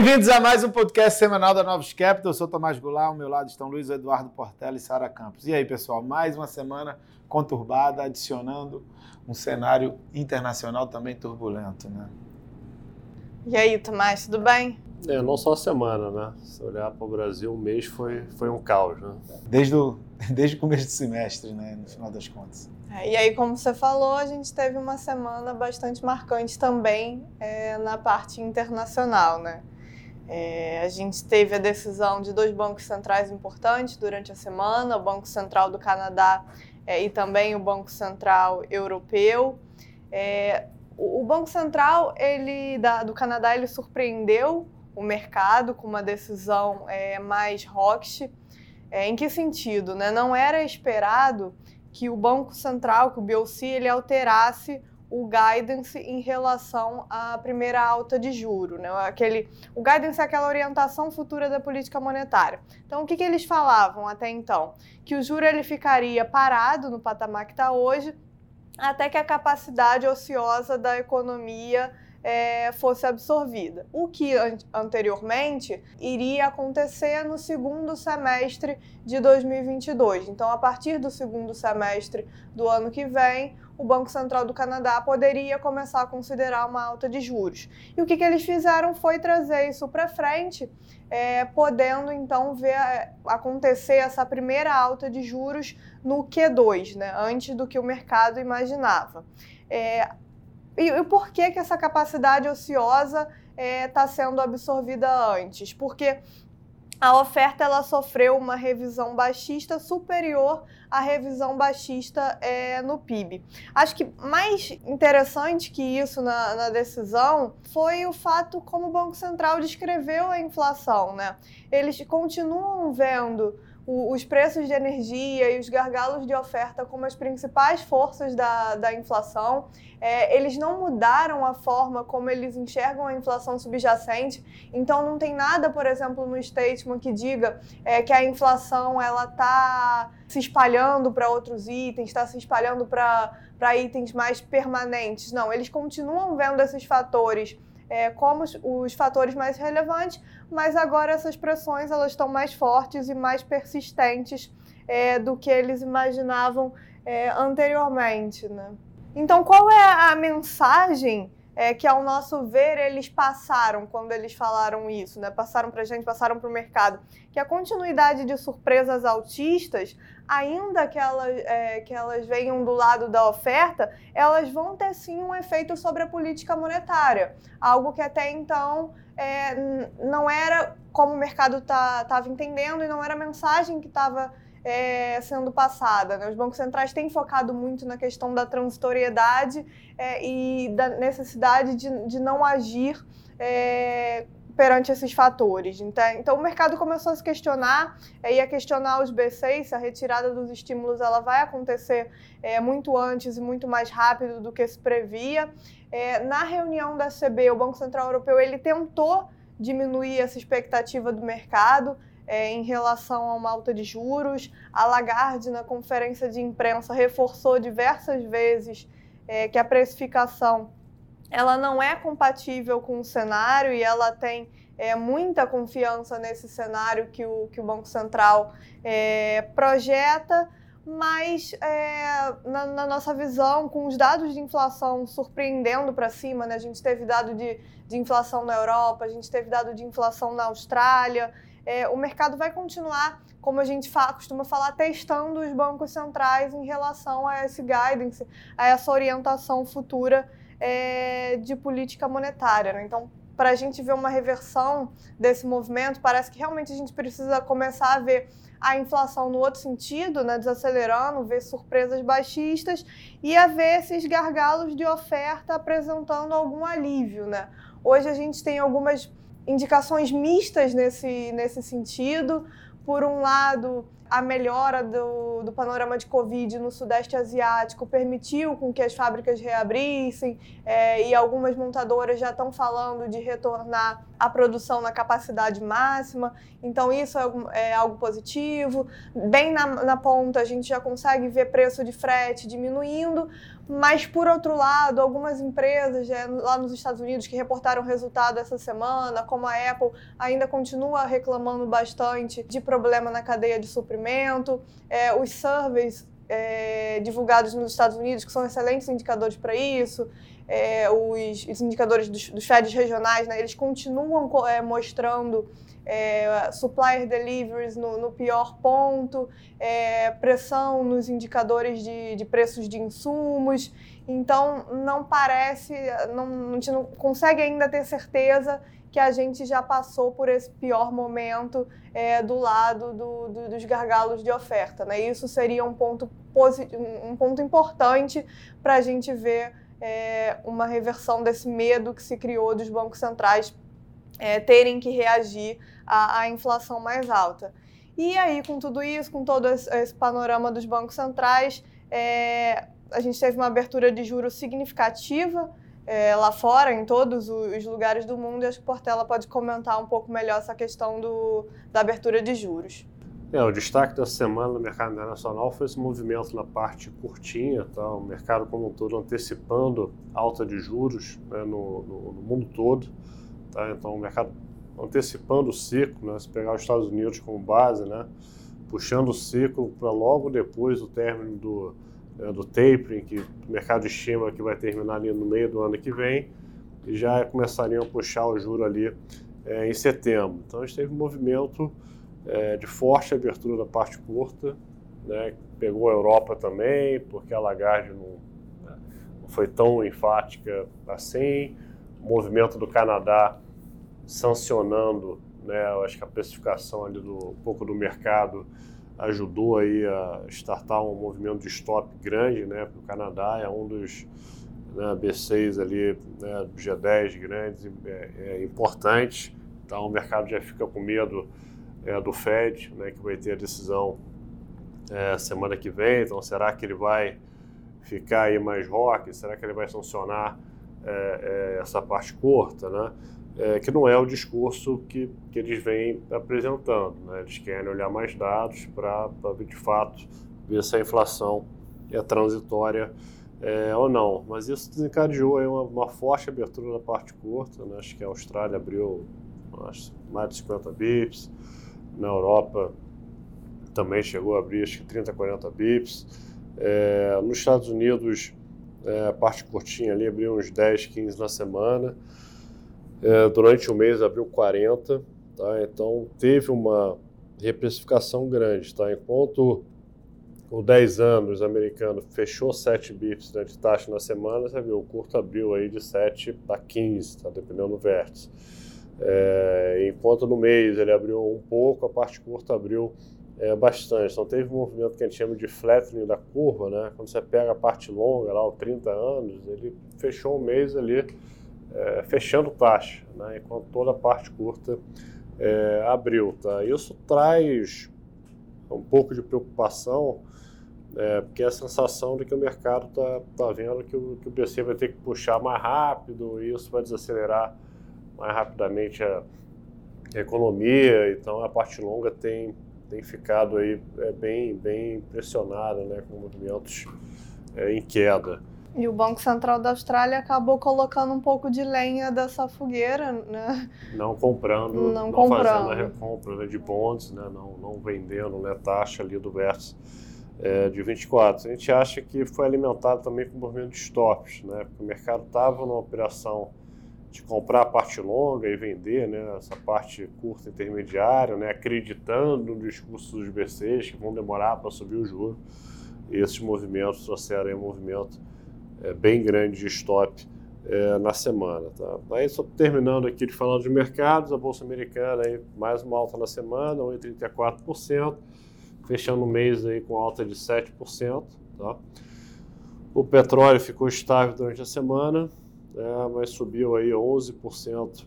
Bem-vindos a mais um podcast semanal da Novos Capital. Eu sou Tomás Goulart, ao meu lado estão Luiz Eduardo Portela e Sara Campos. E aí, pessoal, mais uma semana conturbada, adicionando um cenário internacional também turbulento, né? E aí, Tomás, tudo bem? É, não só a semana, né? Se olhar para o Brasil, um mês foi, foi um caos, né? Desde o, desde o começo do semestre, né? No final das contas. É, e aí, como você falou, a gente teve uma semana bastante marcante também é, na parte internacional, né? É, a gente teve a decisão de dois bancos centrais importantes durante a semana, o Banco Central do Canadá é, e também o Banco Central Europeu. É, o, Banco Central ele, da, do Canadá ele surpreendeu o mercado com uma decisão é, mais hawkish. É, em que sentido? Né? Não era esperado que o Banco Central, que o BOC, ele alterasse o guidance em relação à primeira alta de juro, né? Aquele, o guidance é aquela orientação futura da política monetária. Então, o que, que eles falavam até então? Que o juro ele ficaria parado no patamar que está hoje, até que a capacidade ociosa da economia é, fosse absorvida. O que an anteriormente iria acontecer no segundo semestre de 2022. Então, a partir do segundo semestre do ano que vem, o Banco Central do Canadá poderia começar a considerar uma alta de juros. E o que, que eles fizeram foi trazer isso para frente, é, podendo então ver é, acontecer essa primeira alta de juros no Q2, né, antes do que o mercado imaginava. É, e, e por que, que essa capacidade ociosa está é, tá sendo absorvida antes? Porque a oferta ela sofreu uma revisão baixista superior à revisão baixista é, no PIB. Acho que mais interessante que isso na, na, decisão foi o fato como o Banco Central descreveu a inflação. Né? Eles continuam vendo o, os preços de energia e os gargalos de oferta como as principais forças da, da inflação. É, eles não mudaram a forma como eles enxergam a inflação subjacente, então não tem nada, por exemplo, no statement que diga é, que a inflação ela está se espalhando para outros itens, está se espalhando para itens mais permanentes. Não, eles continuam vendo esses fatores é, como os, os, fatores mais relevantes, mas agora essas pressões elas estão mais fortes e mais persistentes é, do que eles imaginavam é, anteriormente. Né? Então, qual é a mensagem é, que, ao nosso ver, eles passaram quando eles falaram isso, né? Passaram para a gente, passaram para o mercado. Que a continuidade de surpresas altistas, ainda que elas, é, que elas venham do lado da oferta, elas vão ter sim um efeito sobre a política monetária. Algo que até então é, não era como o mercado estava tá, entendendo e não era a mensagem que estava é, sendo passada. Né? Os bancos centrais têm focado muito na questão da transitoriedade é, e da necessidade de, de não agir é, perante esses fatores. Então, então, o mercado começou a se questionar é, e a questionar os B6 se a retirada dos estímulos ela vai acontecer é, muito antes e muito mais rápido do que se previa. É, na reunião da CB, o Banco Central Europeu ele tentou diminuir essa expectativa do mercado, é, em relação a uma alta de juros. A Lagarde, na conferência de imprensa, reforçou diversas vezes é, que a precificação ela não é compatível com o cenário e ela tem é, muita confiança nesse cenário que o, que o Banco Central é, projeta, mas é, na, na, nossa visão, com os dados de inflação surpreendendo para cima, né? a gente teve dado de, de inflação na Europa, a gente teve dado de inflação na Austrália, é, o mercado vai continuar, como a gente fa costuma falar, testando os bancos centrais em relação a esse guidance, a essa orientação futura é, de política monetária. Né? Então, para a gente ver uma reversão desse movimento, parece que realmente a gente precisa começar a ver a inflação no outro sentido, né, desacelerando, ver surpresas baixistas e a ver esses gargalos de oferta apresentando algum alívio. Né? Hoje a gente tem algumas indicações mistas nesse, nesse sentido. Por um lado, a melhora do, do panorama de Covid no Sudeste Asiático permitiu com que as fábricas reabrissem é, e algumas montadoras já estão falando de retornar a produção na capacidade máxima, então isso é, é algo positivo. Bem na, na, ponta, a gente já consegue ver preço de frete diminuindo, mas por outro lado, algumas empresas é, lá nos Estados Unidos que reportaram resultado essa semana, como a Apple, ainda continua reclamando bastante de problema na cadeia de suprimento. É, os surveys é, divulgados nos Estados Unidos, que são excelentes indicadores para isso, é, os, os, indicadores dos, dos FEDs regionais, né, eles continuam é, mostrando é, supplier deliveries no, no pior ponto, é, pressão nos indicadores de, de, preços de insumos. Então, não parece, não, a gente não consegue ainda ter certeza que a gente já passou por esse pior momento é, do lado do, do, dos gargalos de oferta. Né? Isso seria um ponto, um ponto importante para a gente ver é, uma reversão desse medo que se criou dos bancos centrais é, terem que reagir à, à, inflação mais alta. E aí, com tudo isso, com todo esse, panorama dos bancos centrais, é, a gente teve uma abertura de juros significativa é, lá fora, em todos os lugares do mundo, e acho que Portela pode comentar um pouco melhor essa questão do, da abertura de juros. É, o destaque da semana no mercado internacional foi esse movimento na parte curtinha, tá? o mercado como um todo antecipando alta de juros né, no, no, no, mundo todo. Tá? Então, o mercado antecipando o ciclo, né? se pegar os Estados Unidos como base, né? puxando o ciclo para logo depois do término do, do tapering, que o mercado estima que vai terminar ali no meio do ano que vem, e já começariam a puxar o juro ali é, em setembro. Então, a gente teve um movimento é, de forte abertura da parte curta, né, pegou a Europa também, porque a Lagarde não, né, não foi tão enfática assim, o movimento do Canadá sancionando, né, acho que a precificação ali do um pouco do mercado ajudou aí a startar um movimento de stop grande, né, porque o Canadá é um dos né, B6 ali, né, G10 grandes, é, é importante, então o mercado já fica com medo é, do Fed, né, que vai ter a decisão é, semana que vem. Então, será que ele vai ficar aí mais rock? Será que ele vai sancionar é, é essa parte curta, né? É, que não é o discurso que, que eles vêm apresentando. Né? Eles querem olhar mais dados para, de fato, ver se a inflação é transitória é, ou não. Mas isso desencadeou uma, uma forte abertura na parte curta. Né? Acho que a Austrália abriu acho, mais de 50 bips, na Europa também chegou a abrir acho que 30, 40 bips. É, nos Estados Unidos, é, a parte curtinha ali abriu uns 10, 15 na semana. É, durante o mês abriu 40, tá? então teve uma reprecificação grande. Tá? Enquanto o 10 anos americano fechou 7 bips né, de taxa na semana, você viu, o curto abriu aí de 7 a 15, tá? dependendo do vértice. É, enquanto no mês ele abriu um pouco, a parte curta abriu é, bastante. Então teve um movimento que a gente chama de flattening da curva, né? Quando você pega a parte longa, lá, os 30 anos, ele fechou o mês ali é, fechando taxa, né? Enquanto toda a parte curta é, abriu, tá? Isso traz um pouco de preocupação, é, porque é a sensação de que o mercado está tá vendo que o, que o BC vai ter que puxar mais rápido e isso vai desacelerar mais rapidamente a economia, então a parte longa tem, tem ficado aí é, bem, bem pressionada, né, com movimentos é, em queda. E o Banco Central da Austrália acabou colocando um pouco de lenha dessa fogueira, né? Não comprando, não, não comprando. fazendo a recompra né, de bonds, né? não, não vendendo né, taxa ali do verso é, de 24. A gente acha que foi alimentado também com o movimento de stops, né? Porque o mercado estava numa operação de comprar a parte longa e vender né, essa parte curta intermediária, né, acreditando no discurso dos BCs que vão demorar para subir o juro. E esses movimentos trouxeram um movimento é, bem grande de stop é, na semana. Tá? Aí, só terminando aqui de falar dos mercados, a Bolsa Americana aí, mais uma alta na semana, 1,34%, fechando o mês aí com alta de 7%. Tá? O petróleo ficou estável durante a semana, é, mas subiu aí 11%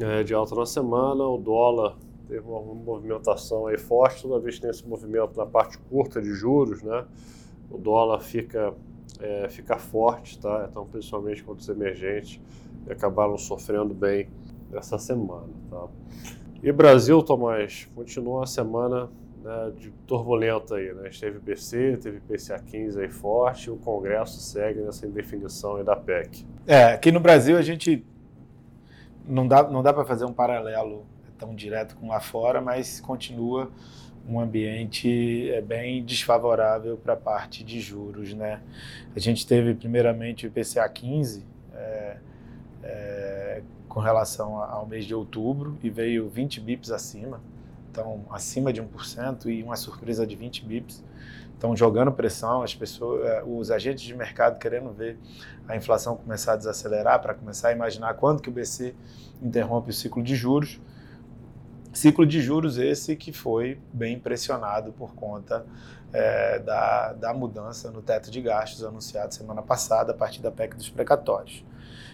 é, de alta na semana. O dólar teve uma movimentação aí forte, toda vez que tem esse movimento na parte curta de juros, né, o dólar fica, é, fica forte, tá? Então, principalmente contra os emergentes, acabaram sofrendo bem essa semana, tá? E Brasil, Tomás, continua a semana né, de turbulenta aí, né? Teve BC, teve PCA 15 aí forte, e o Congresso segue nessa indefinição aí da PEC. É, aqui no Brasil a gente não dá, não dá para fazer um paralelo tão direto com lá fora, mas continua um ambiente é, bem desfavorável para a parte de juros, né? A gente teve primeiramente o IPCA 15 é, é, com relação ao mês de outubro e veio 20 bips acima, então acima de 1% e uma surpresa de 20 bips. Então jogando pressão, as pessoas, é, os agentes de mercado querendo ver a inflação começar a desacelerar para começar a imaginar quando que o BC interrompe o ciclo de juros. Ciclo de juros esse que foi bem pressionado por conta é, da, da mudança no teto de gastos anunciado semana passada a partir da PEC dos precatórios.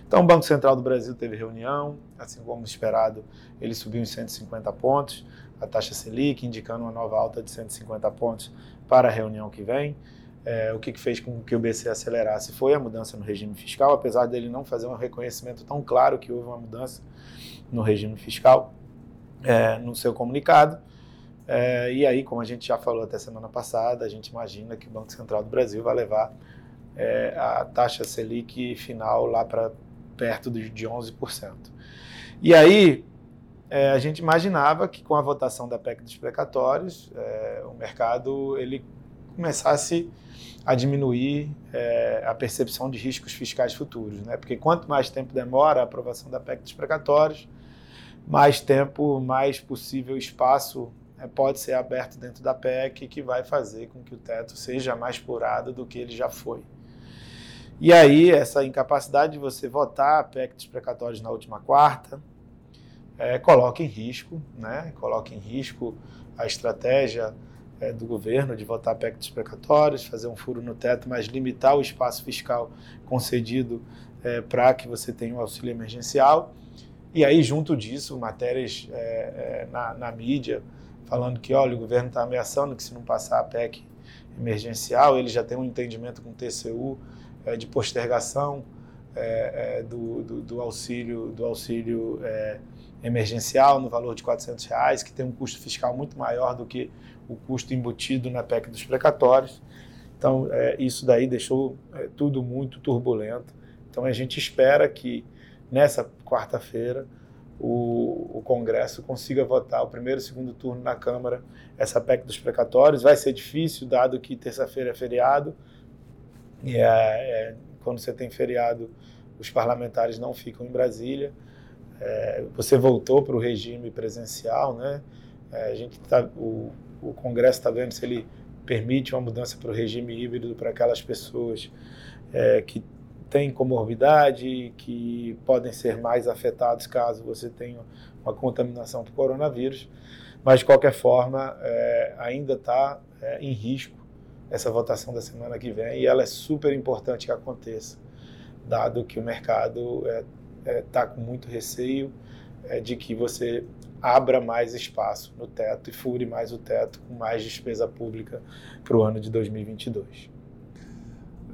Então, o Banco Central do Brasil teve reunião, assim como esperado, ele subiu em 150 pontos, a taxa Selic, indicando uma nova alta de 150 pontos para a reunião que vem. É, o que, fez com que o BC acelerasse foi a mudança no regime fiscal, apesar dele não fazer um reconhecimento tão claro que houve uma mudança no regime fiscal é, no seu comunicado. É, e aí, como a gente já falou até semana passada, a gente imagina que o Banco Central do Brasil vai levar é, a taxa Selic final lá para perto de 11%. E aí, é, a gente imaginava que com a votação da PEC dos precatórios, é, o mercado ele começasse a diminuir é, a percepção de riscos fiscais futuros, né? Porque quanto mais tempo demora a aprovação da PEC dos precatórios, mais tempo, mais possível espaço é, pode ser aberto dentro da PEC, que vai fazer com que o teto seja mais purado do que ele já foi. E aí, essa incapacidade de você votar a PEC dos precatórios na última quarta é, coloca em risco, né? coloca em risco a estratégia é, do governo de votar a PEC dos precatórios, fazer um furo no teto, mas limitar o espaço fiscal concedido é, para que você tenha um auxílio emergencial. E aí, junto disso, matérias é, é, na, na, mídia falando que, olha, o governo está ameaçando que se não passar a PEC emergencial, ele já tem um entendimento com o TCU é, de postergação é, é, do, do, do, auxílio, do auxílio é, emergencial no valor de 400 reais, que tem um custo fiscal muito maior do que o custo embutido na PEC dos precatórios. Então, isso daí deixou tudo muito turbulento. Então, a gente espera que nessa quarta-feira, o, o, Congresso consiga votar o primeiro e segundo turno na Câmara essa PEC dos precatórios. Vai ser difícil, dado que terça-feira é feriado, e é, é, quando você tem feriado, os parlamentares não ficam em Brasília. É, você voltou para o regime presencial, né? É, a gente tá, o, o Congresso está vendo se ele permite uma mudança para o regime híbrido para aquelas pessoas é, que têm comorbidade, que podem ser mais afetados caso você tenha uma contaminação por coronavírus. Mas, de qualquer forma, é, ainda está é, em risco essa votação da semana que vem e ela é super importante que aconteça, dado que o mercado está é, é, tá com muito receio é, de que você abra mais espaço no teto e fure mais o teto com mais despesa pública para o ano de 2022.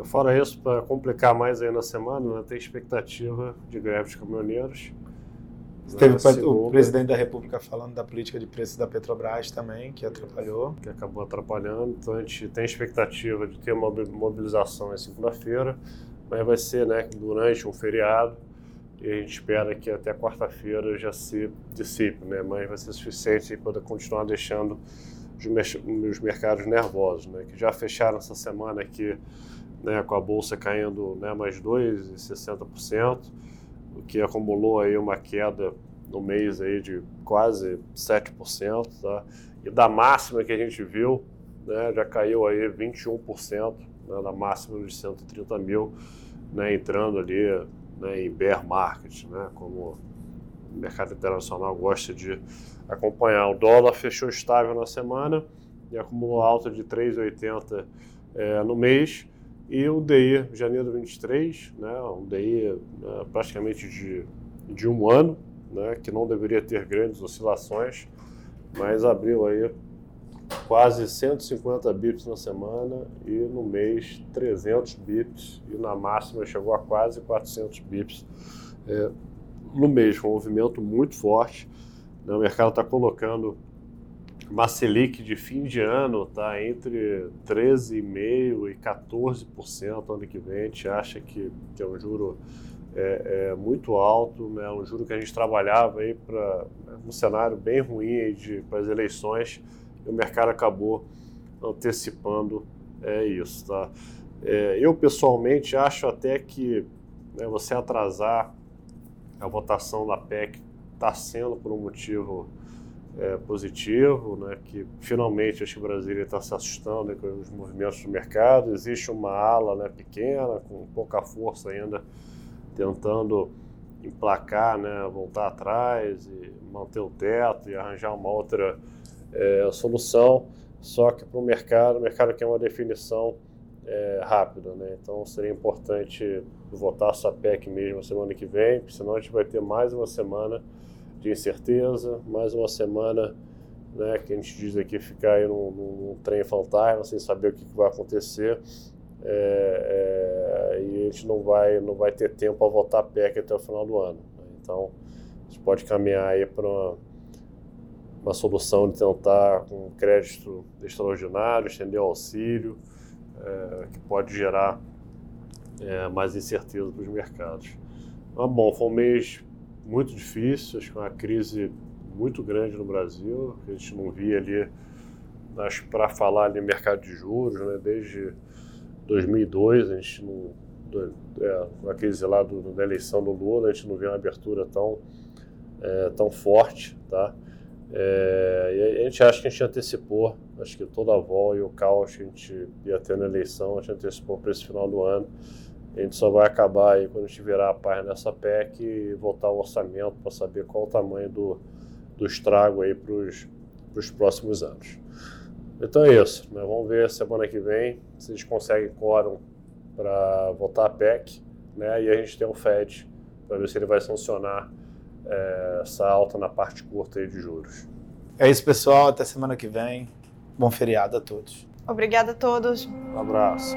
Fora isso, para complicar mais aí na semana, né, tem expectativa de greve de caminhoneiros. Teve o presidente da República falando da política de preços da Petrobras também, que atrapalhou. Que acabou atrapalhando. Então a gente tem expectativa de ter uma mobilização na segunda-feira, mas vai ser né, durante um feriado. E a gente espera que até quarta-feira já se dissipe, né? mas vai ser suficiente para continuar deixando os mercados nervosos, né? que já fecharam essa semana aqui né, com a bolsa caindo né, mais 2,60%, o que acumulou aí uma queda no mês aí de quase 7%, tá? E da máxima que a gente viu, né, já caiu aí 21%, né, da máxima de 130 mil, né, entrando ali né, em bear market, né, como o mercado internacional gosta de acompanhar. O dólar fechou estável na semana e acumulou alta de 3,80 é, no mês. E o DI, janeiro 23, né, um DI né, praticamente de, de um ano, né, que não deveria ter grandes oscilações, mas abriu aí quase 150 bips na semana e no mês 300 bips e na máxima chegou a quase 400 bips é, no mês, um movimento muito forte. Né? O mercado está colocando uma Selic de fim de ano tá entre 13,5% e 14% ano que vem. A gente acha que, que é um juro é, é muito alto, né? um juro que a gente trabalhava para um cenário bem ruim para as eleições e o mercado acabou antecipando é, isso. Tá? É, eu pessoalmente acho até que né, você atrasar a votação da PEC está sendo por um motivo é, positivo, né, que finalmente acho que o Brasil está se assustando com os movimentos do mercado. Existe uma ala né, pequena, com pouca força ainda, tentando emplacar, né, voltar atrás e manter o teto e arranjar uma outra é, solução. Só que para o mercado, o mercado quer uma definição é, rápida, né? Então seria importante votar essa PEC mesmo semana que vem, senão a gente vai ter mais uma semana de incerteza, mais uma semana né, que a gente diz aqui ficar aí num, num trem fantasma sem saber o que, que vai acontecer. É, é, e a gente não vai, não vai ter tempo para votar PEC até o final do ano. Né? Então, a gente pode caminhar aí para uma, uma solução de tentar com crédito extraordinário, estender o auxílio, é, que pode gerar é, mais incerteza para os mercados. Mas, bom, foi um mês muito difícil, acho que uma crise muito grande no Brasil, que a gente não via ali, acho para falar ali mercado de juros, né, desde 2002, a gente não, é, a crise lá do, da eleição do Lula, a gente não vê uma abertura tão, é, tão forte, tá? É, a gente acha que a gente antecipou, acho que toda a volta e o caos que a gente ia ter na eleição, a gente antecipou para esse final do ano. A gente só vai acabar aí quando a gente virar a página nessa PEC e voltar ao orçamento para saber qual o tamanho do, do estrago aí para os próximos anos. Então é isso. Né? Vamos ver semana que vem se eles conseguem quórum para votar a PEC. Né? E a gente tem o FED para ver se ele vai sancionar é, essa alta na parte curta aí de juros. É isso, pessoal. Até semana que vem. Bom feriado a todos. Obrigada a todos. Um abraço.